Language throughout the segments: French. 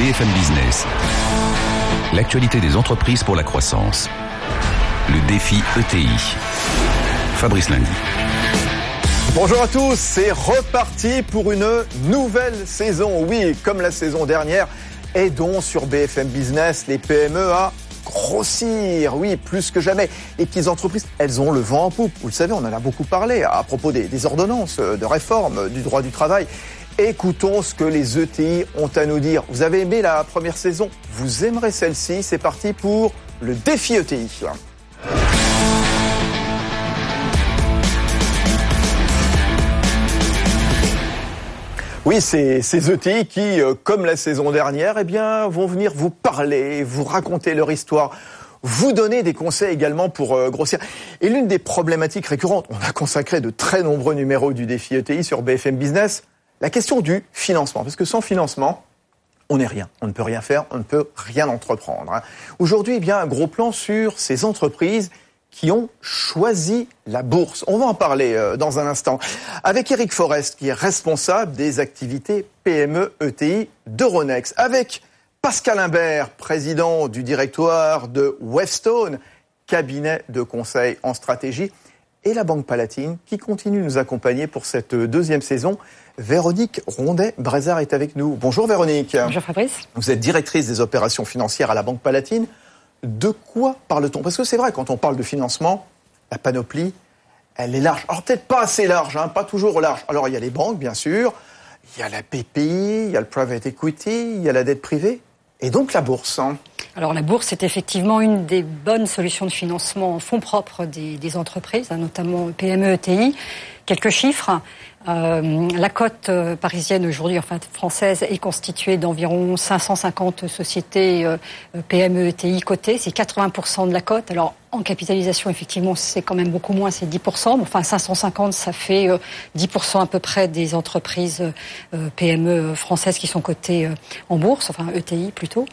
BFM Business. L'actualité des entreprises pour la croissance. Le défi ETI. Fabrice Lundi. Bonjour à tous, c'est reparti pour une nouvelle saison. Oui, comme la saison dernière, aidons sur BFM Business les PME à grossir, oui, plus que jamais. Les petites entreprises, elles ont le vent en poupe. Vous le savez, on en a beaucoup parlé à propos des, des ordonnances de réforme du droit du travail. Écoutons ce que les ETI ont à nous dire. Vous avez aimé la première saison? Vous aimerez celle-ci C'est parti pour le défi E ETI. Oui, c'est ces ETI qui, euh, comme la saison dernière, eh bien, vont venir vous parler, vous raconter leur histoire, vous donner des conseils également pour euh, grossir. Et l'une des problématiques récurrentes, on a consacré de très nombreux numéros du défi ETI sur BFM Business, la question du financement. Parce que sans financement, on n'est rien. On ne peut rien faire, on ne peut rien entreprendre. hein. Aujourd'hui, eh bien, un gros plan sur ces entreprises qui ont choisi la bourse. On va en parler euh, dans un instant avec Eric Forest, qui est responsable des activités PME ETI d'Euronext, avec Pascal Imbert, président du directoire de Webstone, cabinet de conseil en stratégie, et la Banque Palatine, qui continue de nous accompagner pour cette deuxième saison. Véronique Rondet-Brézard est avec nous. Bonjour Véronique. Bonjour Fabrice. Vous êtes directrice des opérations financières à la Banque Palatine. De quoi parle-t-on? Parce que c'est vrai, quand on parle de financement, la panoplie, elle est large. Alors peut-être pas assez large, hein, pas toujours large. Alors il y a les banques, bien sûr, il y a la PPI, il y a le private equity, il y a la dette privée, et donc la bourse. hein. Alors la bourse est effectivement une des bonnes solutions de financement en fonds propres des, entreprises, hein, notamment PME, ETI. Quelques chiffres. Euh, la cote euh, parisienne aujourd'hui, enfin française, est constituée d'environ 550 sociétés euh, PME, ETI cotées. C'est 80% de la cote. Alors en capitalisation, effectivement, c'est quand même beaucoup moins, c'est 10%. Mais enfin, 550, ça fait euh, 10% à peu près des entreprises euh, PME françaises qui sont cotées euh, en bourse, enfin ETI plutôt.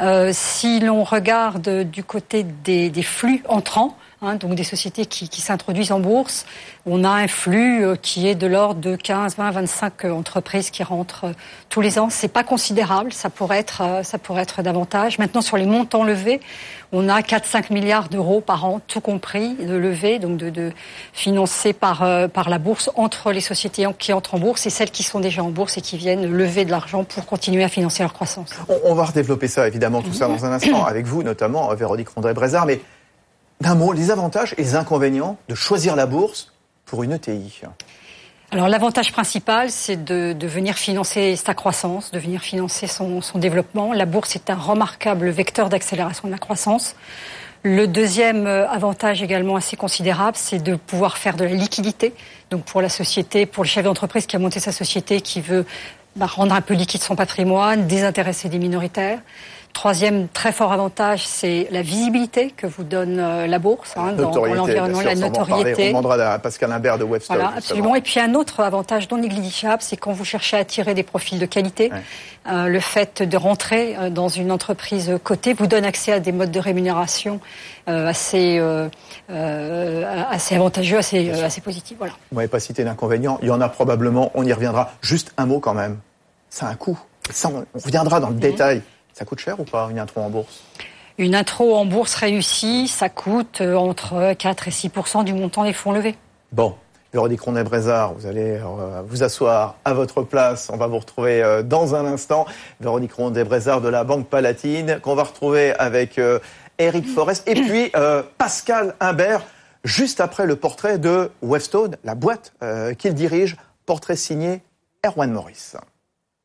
Euh, si l'on regarde du côté des flux entrants, hein, donc des sociétés qui, s'introduisent en bourse, on a un flux euh, qui est de l'ordre de 15, 20, 25 euh, entreprises qui rentrent euh, tous les ans. C'est pas considérable, ça pourrait être, euh, ça pourrait être davantage. Maintenant, sur les montants levés, on a 4-5 milliards d'euros par an, tout compris, de levés, donc de, de financés par, par la bourse entre les sociétés qui entrent en bourse et celles qui sont déjà en bourse et qui viennent lever de l'argent pour continuer à financer leur croissance. On, va redévelopper ça, évidemment, tout ça dans un instant, avec vous notamment, Véronique Rondet-Brézard. Mais d'un mot, les avantages et les inconvénients de choisir la bourse pour une ETI. Alors l'avantage principal, c'est de, venir financer sa croissance, de venir financer son, son développement. La bourse est un remarquable vecteur d'accélération de la croissance. Le deuxième euh, avantage également assez considérable, c'est de pouvoir faire de la liquidité. Donc pour la société, pour le chef d'entreprise qui a monté sa société, qui veut bah, rendre un peu liquide son patrimoine, désintéresser des minoritaires. Troisième très fort avantage, c'est la visibilité que vous donne euh, la bourse hein, dans, Notoriété, l'environnement, la ça, on notoriété. demandera à Pascal Imbert de Webstone. Voilà, absolument. Et puis un autre avantage non négligeable, c'est quand vous cherchez à attirer des profils de qualité, Ouais. euh, le fait de rentrer euh, dans une entreprise cotée vous donne accès à des modes de rémunération euh, assez, euh, assez avantageux, assez, assez positifs. Voilà. Vous m'avez pas cité d'inconvénients. Il y en a probablement, on y reviendra. Juste un mot quand même. Ça a un coût. Ça, on, on reviendra dans le détail. Ça coûte cher ou pas, une intro en bourse? Une intro en bourse réussie, ça coûte euh, entre 4 et 6% du montant des fonds levés. Bon, Véronique Rondet-Brézard, vous allez euh, vous asseoir à votre place. On va vous retrouver euh, dans un instant. Véronique Rondet-Brézard de la Banque Palatine, qu'on va retrouver avec Eric Forest et puis Pascal Imbert, juste après le portrait de Webstone, la boîte qu'il dirige, portrait signé Erwan Morris.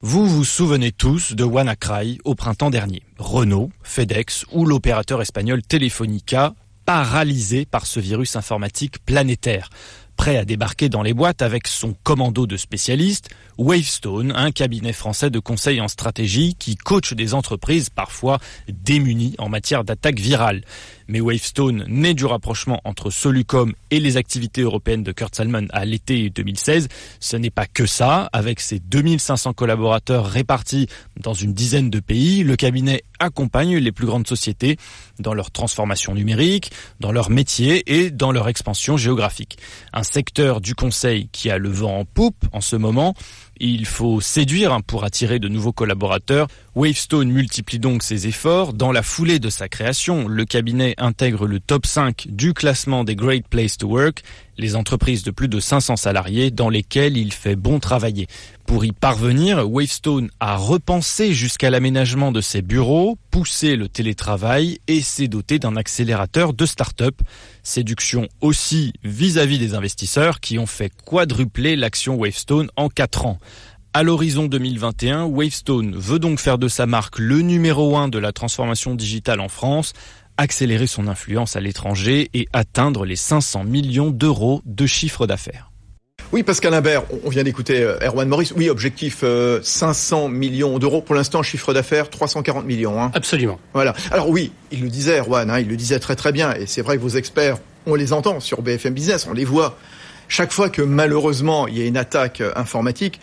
Vous vous souvenez tous de WannaCry au printemps dernier. Renault, FedEx ou l'opérateur espagnol Telefonica paralysés par ce virus informatique planétaire. prêt à débarquer dans les boîtes avec son commando de spécialistes, Wavestone, un cabinet français de conseil en stratégie qui coach des entreprises parfois démunies en matière d'attaque virale. Mais Wavestone, né du rapprochement entre Solucom et les activités européennes de Kurt Salmon à l'été 2016, ce n'est pas que ça. Avec ses 2500 collaborateurs répartis dans une dizaine de pays, le cabinet accompagne les plus grandes sociétés dans leur transformation numérique, dans leur métier et dans leur expansion géographique. Un secteur du conseil qui a le vent en poupe en ce moment il faut séduire hein, pour attirer de nouveaux collaborateurs. Wavestone multiplie donc ses efforts. Dans la foulée de sa création, le cabinet intègre le top 5 du classement des Great Place to Work, les entreprises de plus de 500 salariés dans lesquelles il fait bon travailler. Pour y parvenir, Wavestone a repensé jusqu'à l'aménagement de ses bureaux, poussé le télétravail et s'est doté d'un accélérateur de start-up. Séduction aussi vis-à-vis -vis des investisseurs qui ont fait quadrupler l'action Wavestone en 4 ans. À l'horizon 2021, Wavestone veut donc faire de sa marque le numéro 1 de la transformation digitale en France, accélérer son influence à l'étranger et atteindre les 500 millions d'euros de chiffre d'affaires. Oui, Pascal Imbert, on vient d'écouter euh, Erwan Maurice. Oui, objectif 500 euh, millions d'euros. Pour l'instant, chiffre d'affaires 340 millions. Hein. Absolument. Voilà. Alors oui, il le disait, Erwan, hein, il le disait très très bien. Et c'est vrai que vos experts, on les entend sur BFM Business, on les voit. Chaque fois que malheureusement il y a une attaque euh, informatique,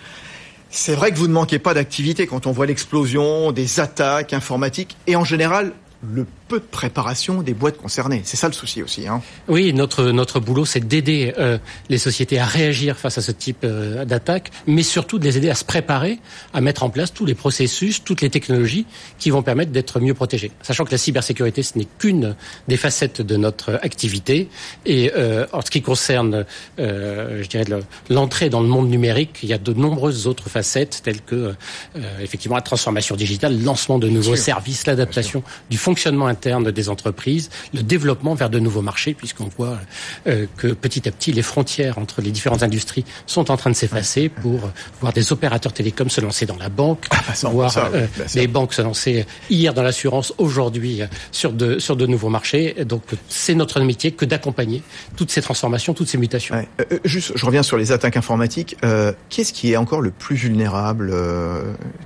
c'est vrai que vous ne manquez pas d'activité quand on voit l'explosion des attaques informatiques. Et en général, le peu de préparation des boîtes concernées. C'est ça le souci aussi. Hein. Oui, notre notre boulot, c'est d'aider euh, les sociétés à réagir face à ce type euh, d'attaque, mais surtout de les aider à se préparer, à mettre en place tous les processus, toutes les technologies qui vont permettre d'être mieux protégés. Sachant que la cybersécurité, ce n'est qu'une des facettes de notre activité. Et euh, en ce qui concerne, je dirais, l'entrée dans le monde numérique, il y a de nombreuses autres facettes telles que effectivement la transformation digitale, le lancement de nouveaux services, l'adaptation du fonctionnement interne des entreprises, le développement vers de nouveaux marchés, puisqu'on voit euh, que petit à petit les frontières entre les différentes industries sont en train de s'effacer pour voir des opérateurs télécoms se lancer dans la banque, ah, bah, voir euh, les banques se lancer hier dans l'assurance, aujourd'hui euh, sur de sur de nouveaux marchés. Donc c'est notre métier que d'accompagner toutes ces transformations, toutes ces mutations. juste, je reviens sur les attaques informatiques. Qu'est-ce qui est encore le plus vulnérable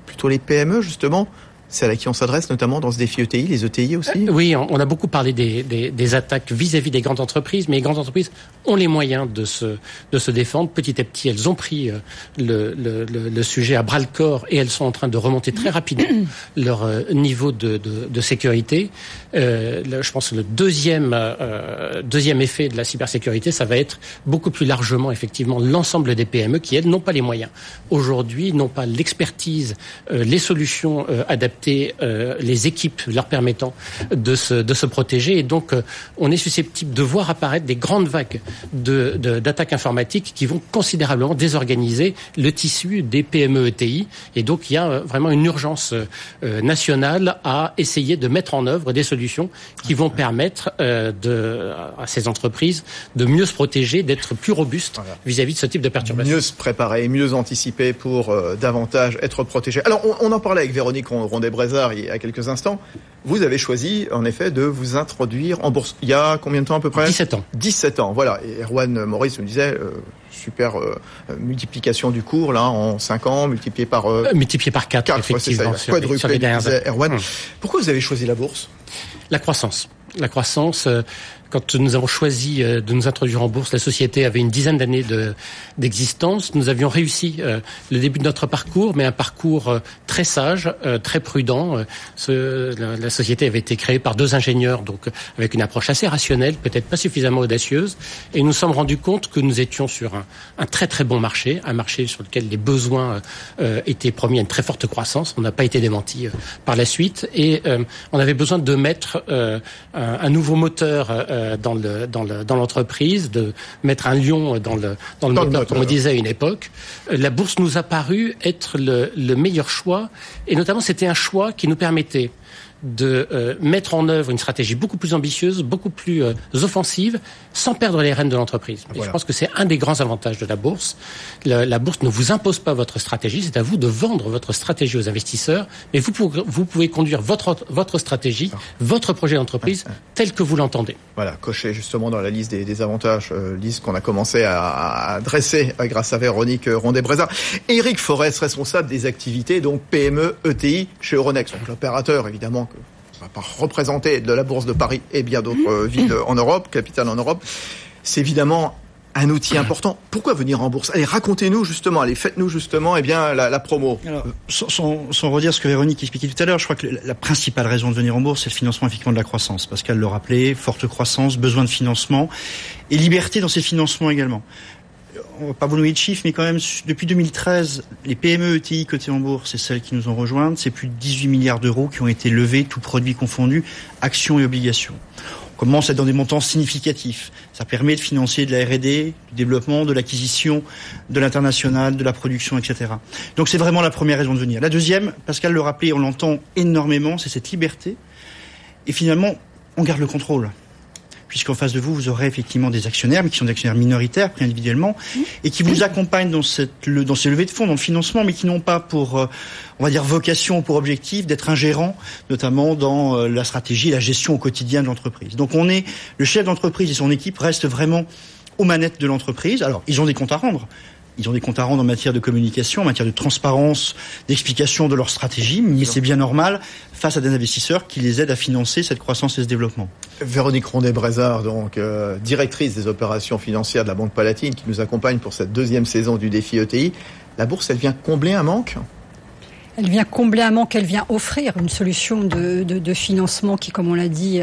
Plutôt les PME justement? C'est à qui on s'adresse notamment dans ce défi ETI, les ETI aussi? Euh, Oui, on a beaucoup parlé des, des, des attaques vis-à-vis des grandes entreprises, mais les grandes entreprises ont les moyens de se, de se défendre. Petit à petit, elles ont pris euh, le, le, le, sujet à bras-le-corps et elles sont en train de remonter très rapidement leur euh, niveau de, de, de sécurité. Euh, je pense que le deuxième, euh, deuxième effet de la cybersécurité, ça va être beaucoup plus largement, effectivement, l'ensemble des PME qui, elles, n'ont pas les moyens. Aujourd'hui, n'ont pas l'expertise, les solutions adaptées euh, les équipes leur permettant de se, de se protéger. Et donc, euh, on est susceptible de voir apparaître des grandes vagues d'attaques de, informatiques qui vont considérablement désorganiser le tissu des PME ETI. Et donc, il y a euh, vraiment une urgence nationale à essayer de mettre en œuvre des solutions qui vont permettre de, à ces entreprises de mieux se protéger, d'être plus robustes vis-à-vis de ce type de perturbations. Mieux se préparer, mieux anticiper pour davantage être protégés. Alors, on, on en parlait avec Véronique Rondet Brézard il y a quelques instants, vous avez choisi en effet de vous introduire en bourse. Il y a combien de temps à peu près 17 ans. 17 ans, voilà. Et Erwan Maurice nous disait, euh, super euh, multiplication du cours là en 5 ans, multiplié par... Euh, multiplié par 4, 4 effectivement, sur, Erwan. Hum. Pourquoi vous avez choisi la bourse? La croissance. La croissance, quand nous avons choisi euh, de nous introduire en bourse, la société avait une dizaine d'années d'existence. nous avions réussi euh, le début de notre parcours, mais un parcours euh, très sage, très prudent. la, société avait été créée par deux ingénieurs, donc avec une approche assez rationnelle, peut-être pas suffisamment audacieuse. Et nous sommes rendus compte que nous étions sur un, très très bon marché, un marché sur lequel les besoins étaient promis à une très forte croissance. On n'a pas été démenti par la suite. Et on avait besoin de mettre un, nouveau moteur dans le dans le dans l'entreprise, de mettre un lion dans le dans le moteur, comme on disait à une époque. Euh, la bourse nous a paru être le, le meilleur choix, et notamment c'était un choix qui nous permettait de euh, mettre en œuvre une stratégie beaucoup plus ambitieuse, beaucoup plus euh, offensive, sans perdre les rênes de l'entreprise. Je pense que c'est un des grands avantages de la bourse. La, bourse ne vous impose pas votre stratégie, c'est à vous de vendre votre stratégie aux investisseurs, mais vous pouvez, vous pouvez conduire votre, votre stratégie, votre projet d'entreprise tel que vous l'entendez. Voilà, coché justement dans la liste des, avantages, euh, liste qu'on a commencé à, à dresser grâce à Véronique Rondet-Breza. Eric Forest, responsable des activités, donc PME, ETI chez Euronext, donc l'opérateur évidemment pas représenter de la Bourse de Paris et bien d'autres euh, villes en Europe, capitales en Europe. C'est évidemment un outil important. Pourquoi venir en bourse? Allez, racontez-nous justement, allez, faites-nous justement eh bien, la, promo. Alors, sans, redire ce que Véronique expliquait tout à l'heure, je crois que la principale raison de venir en bourse, c'est le financement effectivement de la croissance. Pascal le rappelait, forte croissance, besoin de financement et liberté dans ces financements également on va pas vous donner de chiffres, mais quand même, depuis 2013, les PME ETI cotées en bourse, c'est celles qui nous ont rejointes, c'est plus de 18 milliards d'euros qui ont été levés, tous produits confondus, actions et obligations. On commence à être dans des montants significatifs. Ça permet de financer de la R&D, du développement, de l'acquisition, de l'international, de la production, etc. Donc c'est vraiment la première raison de venir. La deuxième, Pascal le rappelait, on l'entend énormément, c'est cette liberté. Et finalement, on garde le contrôle puisqu'en face de vous, vous aurez effectivement des actionnaires, mais qui sont des actionnaires minoritaires, pris individuellement, et qui vous accompagnent dans, cette, dans ces levées de fonds, dans le financement, mais qui n'ont pas pour, euh, on va dire, vocation ou pour objectif d'être un gérant, notamment dans euh, la stratégie et la gestion au quotidien de l'entreprise. Donc on est, le chef d'entreprise et son équipe restent vraiment aux manettes de l'entreprise. Alors, ils ont des comptes à rendre, ils ont des comptes à rendre en matière de communication, en matière de transparence, d'explication de leur stratégie, mais c'est bien normal face à des investisseurs qui les aident à financer cette croissance et ce développement. Véronique Rondet-Brézard, donc euh, directrice des opérations financières de la Banque Palatine, qui nous accompagne pour cette deuxième saison du défi ETI. La bourse, elle vient combler un manque? Elle vient combler un manque, elle vient offrir une solution de, de, de financement qui, comme on l'a dit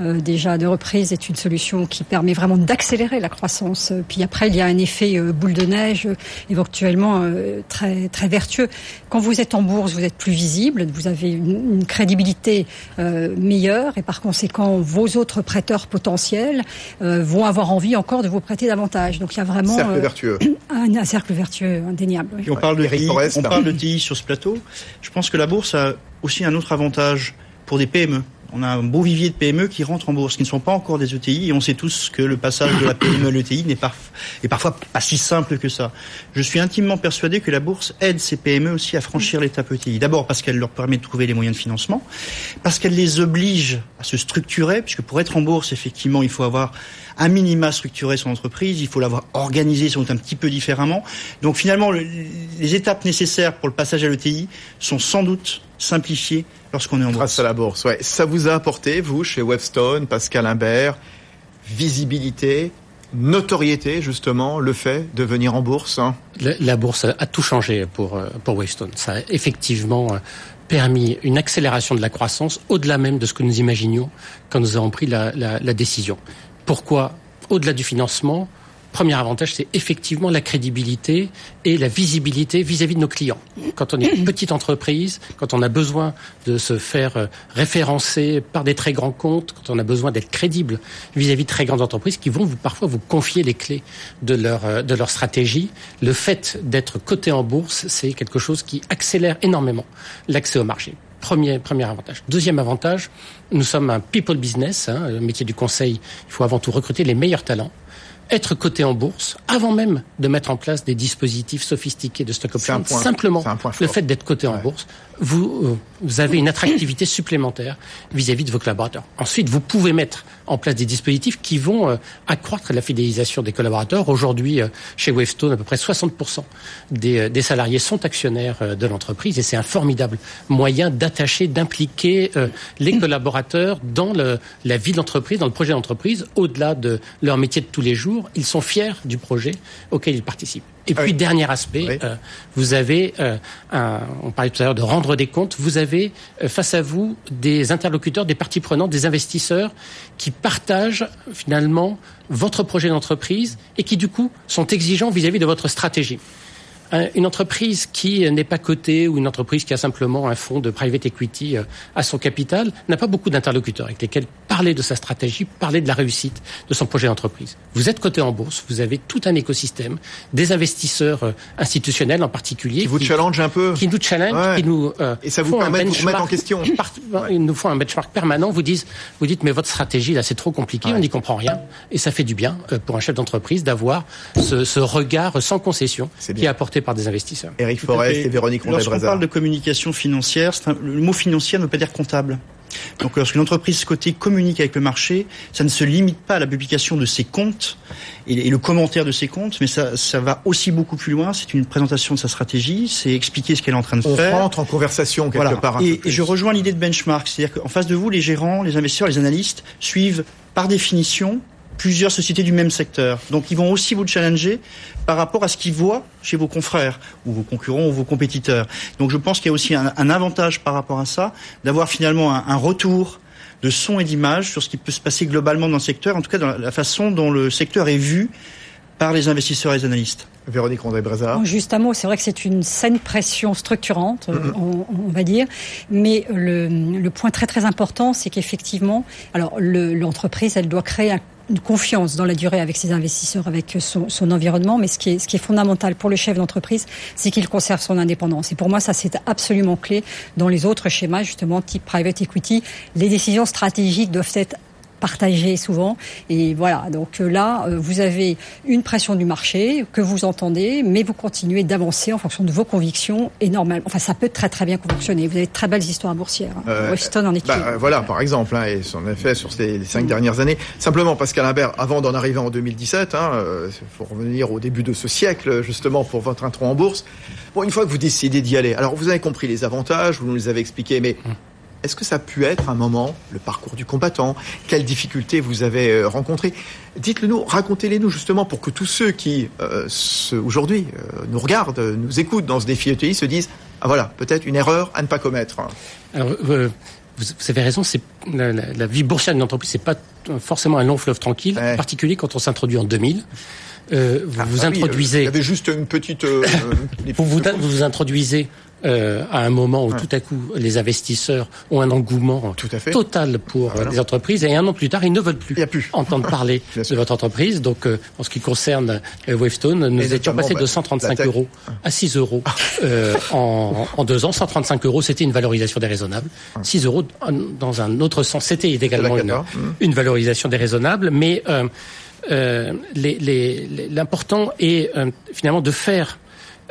euh, déjà de reprise, est une solution qui permet vraiment d'accélérer la croissance. Puis après, il y a un effet euh, boule de neige, euh, éventuellement euh, très, très vertueux. Quand vous êtes en bourse, vous êtes plus visible, vous avez une, une crédibilité meilleure et par conséquent, vos autres prêteurs potentiels vont avoir envie encore de vous prêter davantage. Donc il y a vraiment cercle vertueux. Un, un, cercle vertueux indéniable. on parle de TI, on parle de TI sur ce plateau. Je pense que la bourse a aussi un autre avantage pour des PME. On a un beau vivier de PME qui rentrent en bourse, qui ne sont pas encore des ETI, et on sait tous que le passage de la PME à l'ETI n'est pas, est parfois pas si simple que ça. Je suis intimement persuadé que la bourse aide ces PME aussi à franchir l'étape ETI. D'abord parce qu'elle leur permet de trouver les moyens de financement, parce qu'elle les oblige à se structurer, puisque pour être en bourse, effectivement, il faut avoir un minima structuré son entreprise, il faut l'avoir organisée sans doute un petit peu différemment. Donc finalement, les étapes nécessaires pour le passage à l'ETI sont sans doute simplifiées lorsqu'on est en bourse. Grâce à la bourse, ouais. Ça vous a apporté, vous, chez Webstone, Pascal Imbert, visibilité, notoriété, justement, le fait de venir en bourse hein? La, bourse a tout changé pour, euh, pour Webstone. Ça a effectivement euh, permis une accélération de la croissance au-delà même de ce que nous imaginions quand nous avons pris la, la, la décision. Pourquoi, au-delà du financement, premier avantage, c'est effectivement la crédibilité et la visibilité vis-à-vis de nos clients. Quand on est une petite entreprise, quand on a besoin de se faire euh, référencer par des très grands comptes, quand on a besoin d'être crédible vis-à-vis de très grandes entreprises qui vont parfois vous confier les clés de leur, euh, de leur stratégie, le fait d'être coté en bourse, c'est quelque chose qui accélère énormément l'accès au marché. Premier, premier avantage. Deuxième avantage, nous sommes un people business, hein, le métier du conseil. Il faut avant tout recruter les meilleurs talents être coté en bourse avant même de mettre en place des dispositifs sophistiqués de stock option. Simplement, le fait d'être coté en bourse vous, euh, vous avez une attractivité supplémentaire vis-à-vis de vos collaborateurs. Ensuite, vous pouvez mettre en place des dispositifs qui vont euh, accroître la fidélisation des collaborateurs. Aujourd'hui, euh, chez Wavestone, à peu près 60% des, des, salariés sont actionnaires de l'entreprise et c'est un formidable moyen d'attacher, d'impliquer les collaborateurs dans le, la vie d'entreprise, dans le projet d'entreprise, au-delà de leur métier de tous les jours. Ils sont fiers du projet auquel ils participent. Et puis, dernier aspect, euh, vous avez, euh, un, on parlait tout à l'heure de rendre des comptes, vous avez euh, face à vous des interlocuteurs, des parties prenantes, des investisseurs qui partagent finalement votre projet d'entreprise et qui du coup sont exigeants vis-à-vis de votre stratégie. Une entreprise qui n'est pas cotée ou une entreprise qui a simplement un fonds de private equity euh, à son capital n'a pas beaucoup d'interlocuteurs avec lesquels parler de sa stratégie, parler de la réussite de son projet d'entreprise. Vous êtes coté en bourse, vous avez tout un écosystème, des investisseurs euh, institutionnels en particulier. Qui vous challenge un peu Qui nous challenge, qui nous euh, Et ça vous permet de vous remettre en question. Ils nous font un benchmark permanent, vous disent, vous dites mais votre stratégie là c'est trop compliqué, on n'y comprend rien. Et ça fait du bien pour un chef d'entreprise d'avoir ce, ce, regard sans concession qui est apporté par des investisseurs. Éric Forest et, Véronique Lorsqu'on parle de communication financière, le mot financier ne veut pas dire comptable. Donc lorsqu'une entreprise cotée communique avec le marché, ça ne se limite pas à la publication de ses comptes et, le commentaire de ses comptes, mais ça, ça va aussi beaucoup plus loin. C'est une présentation de sa stratégie, c'est expliquer ce qu'elle est en train de On faire. On rentre en conversation quelque part. et, et je rejoins l'idée de benchmark, c'est-à-dire qu'en face de vous, les gérants, les investisseurs, les analystes suivent par définition plusieurs sociétés du même secteur. Donc ils vont aussi vous challenger par rapport à ce qu'ils voient chez vos confrères ou vos concurrents ou vos compétiteurs. Donc je pense qu'il y a aussi un, avantage par rapport à ça d'avoir finalement un, retour de son et d'image sur ce qui peut se passer globalement dans le secteur, en tout cas dans la façon dont le secteur est vu par les investisseurs et les analystes. Véronique Rondé-Brézard. Juste un mot, c'est vrai que c'est une saine pression structurante, on, va dire, mais le, point très très important, c'est qu'effectivement, alors l'entreprise, elle doit créer un une confiance dans la durée avec ses investisseurs, avec son, son environnement. Mais ce qui, est, ce qui est fondamental pour le chef d'entreprise, c'est qu'il conserve son indépendance. Et pour moi, ça, c'est absolument clé. Dans les autres schémas, justement, type private equity, les décisions stratégiques doivent être partagé souvent. Et voilà, donc euh, là, euh, vous avez une pression du marché que vous entendez, mais vous continuez d'avancer en fonction de vos convictions. Et normalement, enfin, ça peut très très bien fonctionner. Vous avez de très belles histoires boursières. Hein. Euh, Weston en est bah, Voilà, par exemple, hein, et son effet sur ces cinq dernières années. Simplement, Pascal Imbert, avant d'en arriver en 2017, il hein, faut revenir au début de ce siècle, justement, pour votre intro en bourse. Bon, une fois que vous décidez d'y aller, alors vous avez compris les avantages, vous nous les avez expliqués, mais hum. Est-ce que ça a pu être un moment, le parcours du combattant? Quelles difficultés vous avez euh, rencontrées? Dites-le nous, racontez-les nous justement pour que tous ceux qui euh, aujourd'hui euh, nous regardent, nous écoutent dans ce défi ETI se disent ah voilà peut-être une erreur à ne pas commettre. Alors, vous, avez raison, c'est la, vie boursière d'une entreprise, c'est pas forcément un long fleuve tranquille, en particulier quand on s'introduit en 2000. Vous ah, vous bah introduisez. il y avait juste une petite. vous, vous, vous introduisez euh, à un moment où tout à coup les investisseurs ont un engouement total pour ah, les entreprises et un an plus tard ils ne veulent plus, entendre parler de votre entreprise. Donc euh, en ce qui concerne euh, Wavestone, nous étions passés de 135 bah, euros à 6 euros euh, en, en, deux ans. 135 euros, c'était une valorisation déraisonnable. 6 euros dans un autre sens, c'était également une, une, valorisation déraisonnable, mais euh, l'important est finalement de faire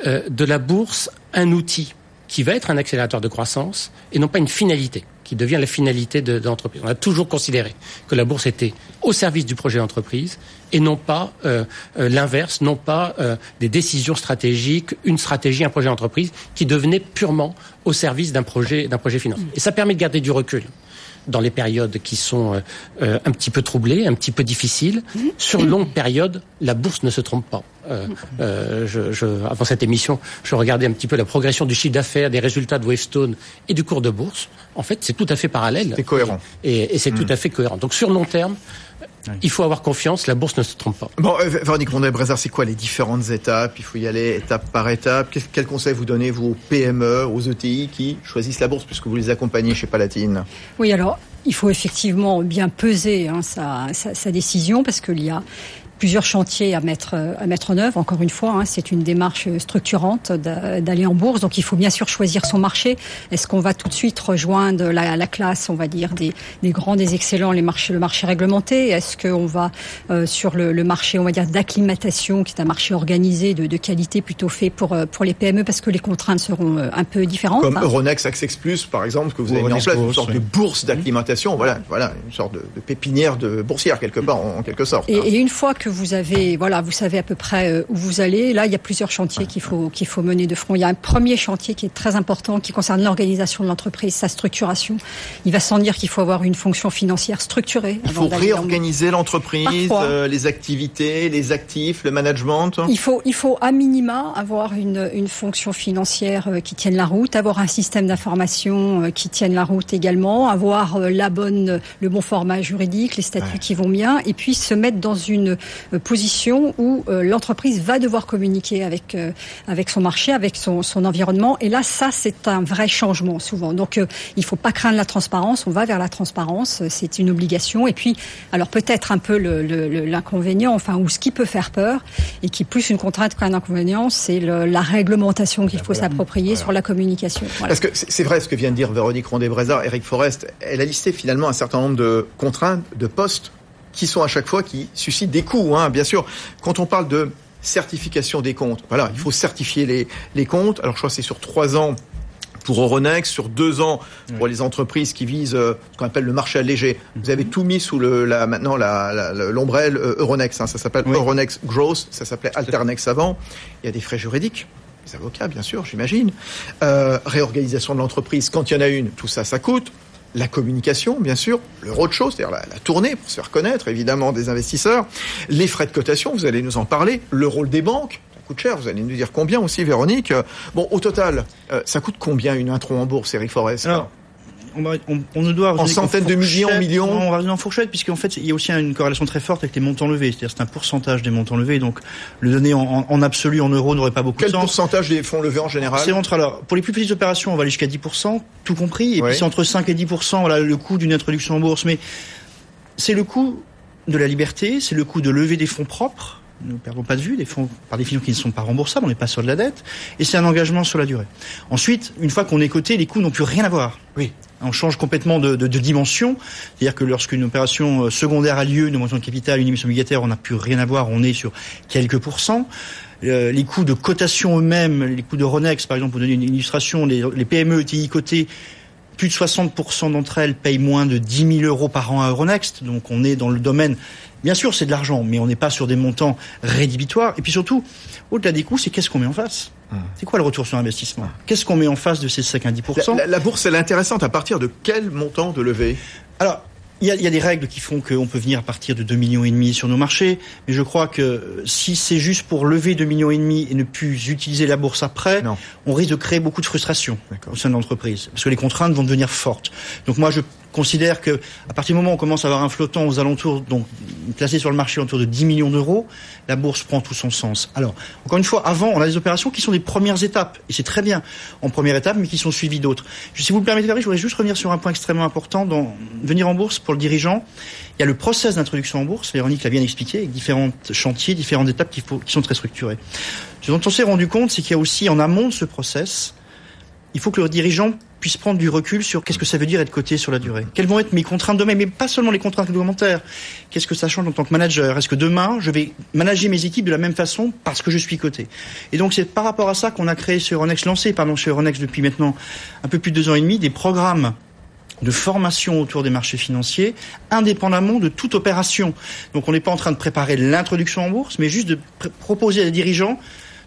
de la bourse un outil qui va être un accélérateur de croissance et non pas une finalité qui devient la finalité de, l'entreprise. On a toujours considéré que la bourse était au service du projet d'entreprise et non pas euh, euh, l'inverse, non pas euh, des décisions stratégiques, une stratégie, un projet d'entreprise qui devenait purement au service d'un projet, d'un projet financier. Et ça permet de garder du recul dans les périodes qui sont un petit peu troublées, un petit peu difficiles. Sur longue période, la bourse ne se trompe pas. Euh, euh, je, je, avant cette émission, je regardais un petit peu la progression du chiffre d'affaires, des résultats de Wavestone et du cours de bourse. En fait, c'est tout à fait parallèle. C'est cohérent. Et, et c'est tout hmm. à fait cohérent. Donc sur long terme, il faut avoir confiance, la bourse ne se trompe pas. Bon, euh, Véronique Mondé-Brézard, c'est quoi les différentes étapes? Il faut y aller étape par étape. Quel, quel conseil vous donnez, vous, aux PME, aux ETI qui choisissent la bourse, puisque vous les accompagnez chez Palatine? Oui, alors, il faut effectivement bien peser hein, sa, sa, sa, décision, parce qu'il y a plusieurs chantiers à mettre à mettre en œuvre. Encore une fois, hein, c'est une démarche structurante d'aller en bourse. Donc, il faut bien sûr choisir son marché. Est-ce qu'on va tout de suite rejoindre la, la classe, on va dire des, des, grands, des excellents, les marchés, le marché réglementé? Est-ce qu'on va euh, sur le, le, marché, on va dire d'acclimatation, qui est un marché organisé de, de, qualité plutôt fait pour euh, pour les PME, parce que les contraintes seront euh, un peu différentes? Comme hein. Euronext Access Plus, par exemple, que vous avez mis en place, une sorte de bourse d'acclimatation. Voilà, voilà, une sorte de, de, pépinière de boursière quelque part, en, en quelque sorte. Et, et une fois que vous avez, voilà, vous savez à peu près euh, où vous allez. Là, il y a plusieurs chantiers qu'il faut qu'il faut mener de front. Il y a un premier chantier qui est très important, qui concerne l'organisation de l'entreprise, sa structuration. Il va sans dire qu'il faut avoir une fonction financière structurée. Il faut réorganiser l'entreprise, euh, les activités, les actifs, le management. Il faut il faut à minima avoir une une fonction financière euh, qui tienne la route, avoir un système d'information qui tienne la route également, avoir la bonne le bon format juridique, les statuts qui vont bien, et puis se mettre dans une position où l'entreprise va devoir communiquer avec avec son marché, avec son, son environnement. Et là, ça, c'est un vrai changement souvent. Donc, il faut pas craindre la transparence. On va vers la transparence. C'est une obligation. Et puis, alors peut-être un peu l'inconvénient, enfin, ou ce qui peut faire peur, et qui est plus une contrainte qu'un inconvénient, c'est la réglementation qu'il faut s'approprier sur la communication. Parce que c'est vrai ce que vient de dire Véronique Rondé-Brézard, Eric Forest. Elle a listé finalement un certain nombre de contraintes, de postes qui sont à chaque fois qui suscitent des coûts. Hein, bien sûr, quand on parle de certification des comptes, voilà, il faut certifier les, les comptes. Alors je crois que c'est sur trois ans pour Euronext, sur deux ans pour les entreprises qui visent euh, ce qu'on appelle le marché allégé. Vous avez tout mis sous le, la, maintenant l'ombrelle euh, Euronext. Hein. ça s'appelle Euronext Growth, ça s'appelait Alternext avant. Il y a des frais juridiques. Les avocats, bien sûr, j'imagine. Euh, réorganisation de l'entreprise, quand il y en a une, tout ça, ça coûte la communication, bien sûr, le roadshow, c'est-à-dire la, tournée pour se faire connaître, évidemment, des investisseurs, les frais de cotation, vous allez nous en parler, le rôle des banques, coûte cher. Vous allez nous dire combien aussi, Véronique. Bon, au total, euh, ça coûte combien une intro en bourse, Eric Forest? On, on, ne doit en centaines de millions, millions. on va en fourchette, puisqu'en fait, il y a aussi une corrélation très forte avec les montants levés. C'est-à-dire, c'est un pourcentage des montants levés. Donc, le donner en, en absolu en euros n'aurait pas beaucoup de sens. Quel pourcentage des fonds levés en général C'est entre alors pour les plus petites opérations, on va aller jusqu'à 10%, tout compris. Et puis c'est entre 5 et 10%, voilà, le coût d'une introduction en bourse. Mais c'est le coût de la liberté, c'est le coût de lever des fonds propres ne perdons pas de vue, des fonds par définition qui ne sont pas remboursables, on n'est pas sur de la dette, et c'est un engagement sur la durée. Ensuite, une fois qu'on est coté, les coûts n'ont plus rien à voir. Oui. On change complètement de, dimension, c'est-à-dire que lorsqu'une opération euh, secondaire a lieu, une augmentation de capital, une émission obligataire, on n'a plus rien à voir, on est sur quelques pourcents. Euh, les coûts de cotation eux-mêmes, les coûts de Ronex, par exemple, pour donner une illustration, les, les PME ETI cotées, plus de 60% d'entre elles payent moins de 10 000 euros par an à Euronext, donc on est dans le domaine Bien sûr, c'est de l'argent, mais on n'est pas sur des montants rédhibitoires. Et puis surtout, au-delà des coûts, c'est qu'est-ce qu'on met en face hum. C'est quoi le retour sur investissement Qu'est-ce qu'on met en face de ces 5 à 10 la, la, bourse, elle est intéressante. À partir de quel montant de levée Alors, il y, a, il y a, des règles qui font qu'on peut venir à partir de 2 millions et demi sur nos marchés, mais je crois que si c'est juste pour lever 2 millions et demi et ne plus utiliser la bourse après, non. on risque de créer beaucoup de frustration au sein de l'entreprise, parce que les contraintes vont devenir fortes. Donc moi, je considère que à partir du moment où on commence à avoir un flottant aux alentours, donc placé sur le marché autour de 10 millions d'euros, la bourse prend tout son sens. Alors, encore une fois, avant, on a des opérations qui sont des premières étapes, et c'est très bien en première étape, mais qui sont suivies d'autres. Si vous me permettez, je voudrais juste revenir sur un point extrêmement important dans venir en bourse pour le dirigeant. Il y a le process d'introduction en bourse, Véronique l'a bien expliqué, avec différents chantiers, différentes étapes qui, qui sont très structurées. Ce dont on s'est rendu compte, c'est qu'il y a aussi en amont de ce process, il faut que le dirigeant puisse prendre du recul sur qu'est-ce que ça veut dire être coté sur la durée. Quelles vont être mes contraintes demain, mais pas seulement les contraintes réglementaires. Qu'est-ce que ça change en tant que manager? Est-ce que demain, je vais manager mes équipes de la même façon parce que je suis coté? Et donc, c'est par rapport à ça qu'on a créé sur Euronext, lancé pardon, chez Euronext depuis maintenant un peu plus de deux ans et demi, des programmes de formation autour des marchés financiers, indépendamment de toute opération. Donc on n'est pas en train de préparer l'introduction en bourse, mais juste de proposer à des dirigeants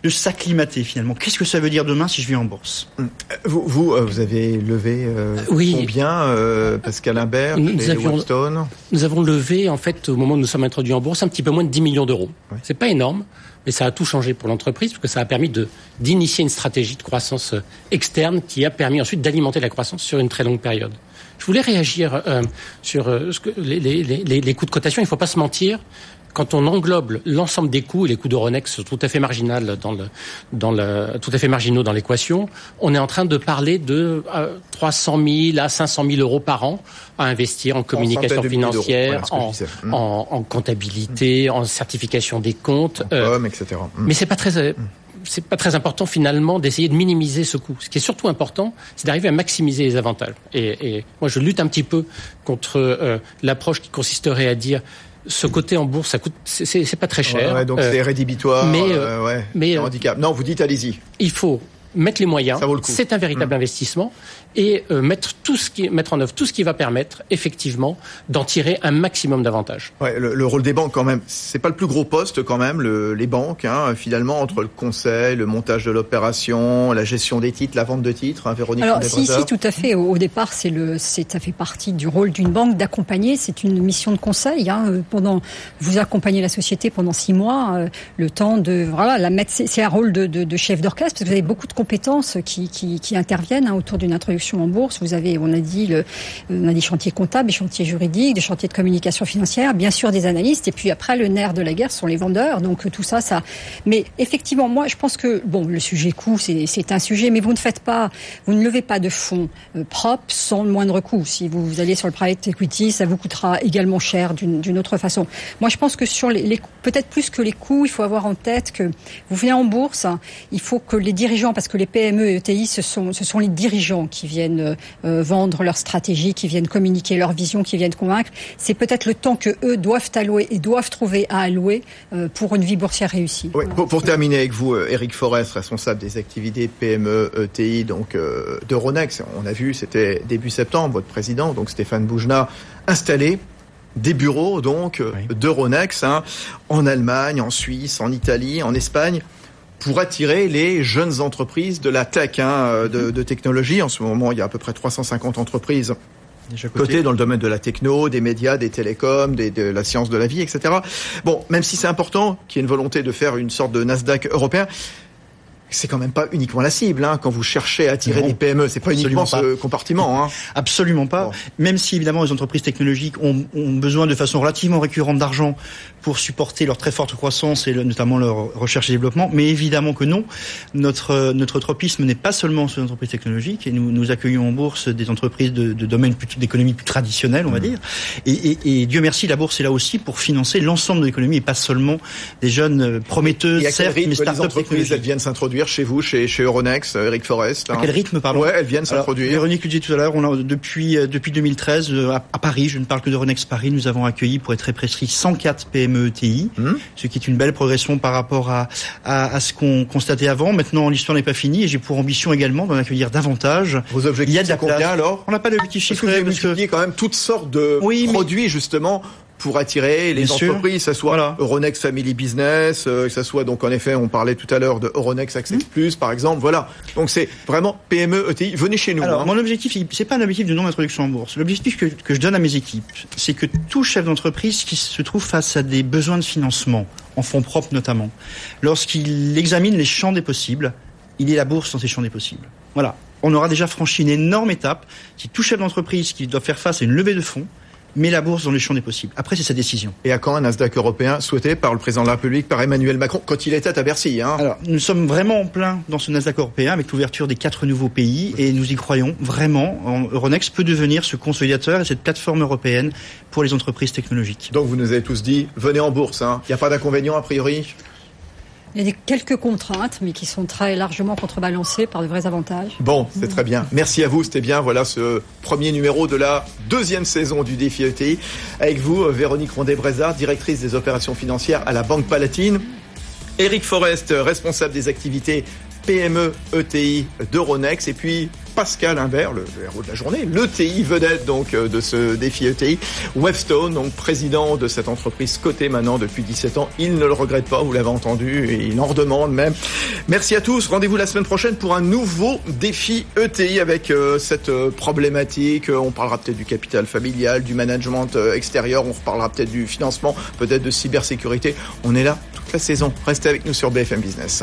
de s'acclimater finalement. Qu'est-ce que ça veut dire demain si je viens en bourse? Hum. Vous, vous, euh, vous avez levé euh, oui. combien, euh, Pascal Imbert, nous, nous avions, nous avons levé en fait au moment où nous sommes introduits en bourse un petit peu moins de 10 millions d'euros. Ouais. C'est pas énorme, mais ça a tout changé pour l'entreprise parce que ça a permis de d'initier une stratégie de croissance euh, externe qui a permis ensuite d'alimenter la croissance sur une très longue période. Je voulais réagir euh, sur euh, ce que, les, les, les, les coûts de cotation. Il ne faut pas se mentir quand on englobe l'ensemble des coûts, et les coûts d'Euronext sont tout à fait marginal dans le, dans le, tout à fait marginaux dans l'équation, on est en train de parler de euh, 300 000 à 500 000 euros par an à investir en communication en financière, voilà, en, en, en, comptabilité, en certification des comptes, en euh, etc. Mmh. Mais c'est pas très euh, c'est pas très important finalement d'essayer de minimiser ce coût. Ce qui est surtout important, c'est d'arriver à maximiser les avantages. Et, et, moi, je lutte un petit peu contre euh, l'approche qui consisterait à dire ce côté en bourse, ça coûte, c'est pas très cher. Ouais, donc euh, c'est rédhibitoire. Mais, euh, ouais, mais handicap. Non, vous dites allez-y. Il faut mettre les moyens. C'est un véritable mmh. investissement et euh, mettre tout ce qui mettre en œuvre tout ce qui va permettre effectivement d'en tirer un maximum d'avantages. Ouais, le, le, rôle des banques quand même, c'est pas le plus gros poste quand même, le, les banques hein, finalement entre le conseil, le montage de l'opération, la gestion des titres, la vente de titres, hein, Véronique. Alors si, si tout à fait. Au, au départ, c'est le, c'est ça fait partie du rôle d'une banque d'accompagner. C'est une mission de conseil. Hein, pendant vous accompagnez la société pendant six mois, euh, le temps de voilà la mettre. C'est un rôle de, de, de chef d'orchestre parce que vous avez beaucoup de compétences qui, interviennent hein, autour d'une introduction en bourse. Vous avez, on a dit, le, on a des chantiers comptables, des chantiers juridiques, des chantiers de communication financière, bien sûr des analystes, et puis après le nerf de la guerre sont les vendeurs. Donc tout ça, ça. Mais effectivement, moi, je pense que bon, le sujet coût, c'est un sujet, mais vous ne faites pas, vous ne levez pas de fonds euh, propres sans le moindre coût. Si vous, vous allez sur le private equity, ça vous coûtera également cher d'une autre façon. Moi, je pense que sur les, les peut-être plus que les coûts, il faut avoir en tête que vous venez en bourse, il faut que les dirigeants, parce que les PME et ETI, ce sont, ce sont les dirigeants qui viennent euh, vendre leur stratégie, qui viennent communiquer leur vision, qui viennent convaincre. C'est peut-être le temps que eux doivent allouer et doivent trouver à allouer euh, pour une vie boursière réussie. Oui, pour, pour, terminer avec vous, Eric euh, Forest, responsable des activités PME ETI, donc euh, d'Euronext. On a vu, c'était début septembre, votre président, donc Stéphane Boujna, installé des bureaux donc oui. d'Euronext hein, en Allemagne, en Suisse, en Italie, en Espagne pour attirer les jeunes entreprises de la tech, hein, de, de, technologie. En ce moment, il y a à peu près 350 entreprises côté. dans le domaine de la techno, des médias, des télécoms, des, de la science de la vie, etc. Bon, même si c'est important qu'il y ait une volonté de faire une sorte de Nasdaq européen, c'est quand même pas uniquement la cible hein, quand vous cherchez à attirer non, des PME. C'est pas uniquement pas. ce compartiment. Hein. Absolument pas. Bon. Même si évidemment les entreprises technologiques ont, ont besoin de façon relativement récurrente d'argent pour supporter leur très forte croissance et le, notamment leur recherche et développement, mais évidemment que non. Notre notre tropisme n'est pas seulement sur les entreprises technologiques et nous nous accueillons en bourse des entreprises de, de domaines d'économie plus traditionnels, on va mmh. dire. Et, et, et, Dieu merci, la bourse est là aussi pour financer l'ensemble de l'économie et pas seulement des jeunes prometteuses, et à certes, mais start-up technologiques. Elles viennent s'introduire chez vous, chez, chez Euronext, Eric Forest hein. À quel rythme, pardon Ouais, elles viennent s'introduire. Véronique le disait tout à l'heure, on a depuis depuis 2013 à, à, Paris, je ne parle que d'Euronext Paris, nous avons accueilli, pour être très précis, 104 PME ETI, mmh. ce qui est une belle progression par rapport à à, à ce qu'on constatait avant. Maintenant, l'histoire n'est pas finie et j'ai pour ambition également d'en accueillir davantage. Vos objectifs, Il y a de combien alors? On n'a pas d'objectif chiffré. Parce que vous multipliez quand même toutes sortes de oui, produits mais... justement pour attirer les Bien entreprises, sûr. ça soit voilà. Euronext Family Business, euh, que ça soit donc en effet, on parlait tout à l'heure de Euronext Access mmh. Plus, par exemple, voilà. Donc c'est vraiment PME, ETI, venez chez nous. Alors hein. mon objectif, c'est pas un objectif de non introduction en bourse. L'objectif que, que je donne à mes équipes, c'est que tout chef d'entreprise qui se trouve face à des besoins de financement, en fonds propres notamment, lorsqu'il examine les champs des possibles, il est la bourse dans ces champs des possibles. Voilà. On aura déjà franchi une énorme étape. Si tout chef d'entreprise qui doit faire face à une levée de fonds, met la bourse dans les champs des possibles. Après, c'est sa décision. Et à quand un Nasdaq européen souhaité par le président de la République, par Emmanuel Macron, quand il était à Bercy hein? Alors, nous sommes vraiment en plein dans ce Nasdaq européen avec l'ouverture des quatre nouveaux pays et nous y croyons vraiment. Euronext peut devenir ce consolidateur et cette plateforme européenne pour les entreprises technologiques. Donc, vous nous avez tous dit, venez en bourse. Hein. Il n'y a pas d'inconvénient a priori? Il y a des quelques contraintes, mais qui sont très largement contrebalancées par de vrais avantages. Bon, c'est très bien. Merci à vous. C'était bien, voilà, ce premier numéro de la deuxième saison du défi ETI. Avec vous, Véronique Rondet-Brézard, directrice des opérations financières à la Banque Palatine. Eric Forest, responsable des activités PME ETI d'Euronext. Et puis, Pascal Imbert, le, héros de la journée, l'ETI vedette donc euh, de ce défi ETI. Webstone, donc président de cette entreprise cotée maintenant depuis 17 ans. Il ne le regrette pas, vous l'avez entendu, il en redemande même. Merci à tous. Rendez-vous la semaine prochaine pour un nouveau défi ETI avec euh, cette euh, problématique. On parlera peut-être du capital familial, du management euh, extérieur. On reparlera peut-être du financement, peut-être de cybersécurité. On est là toute la saison. Restez avec nous sur BFM Business.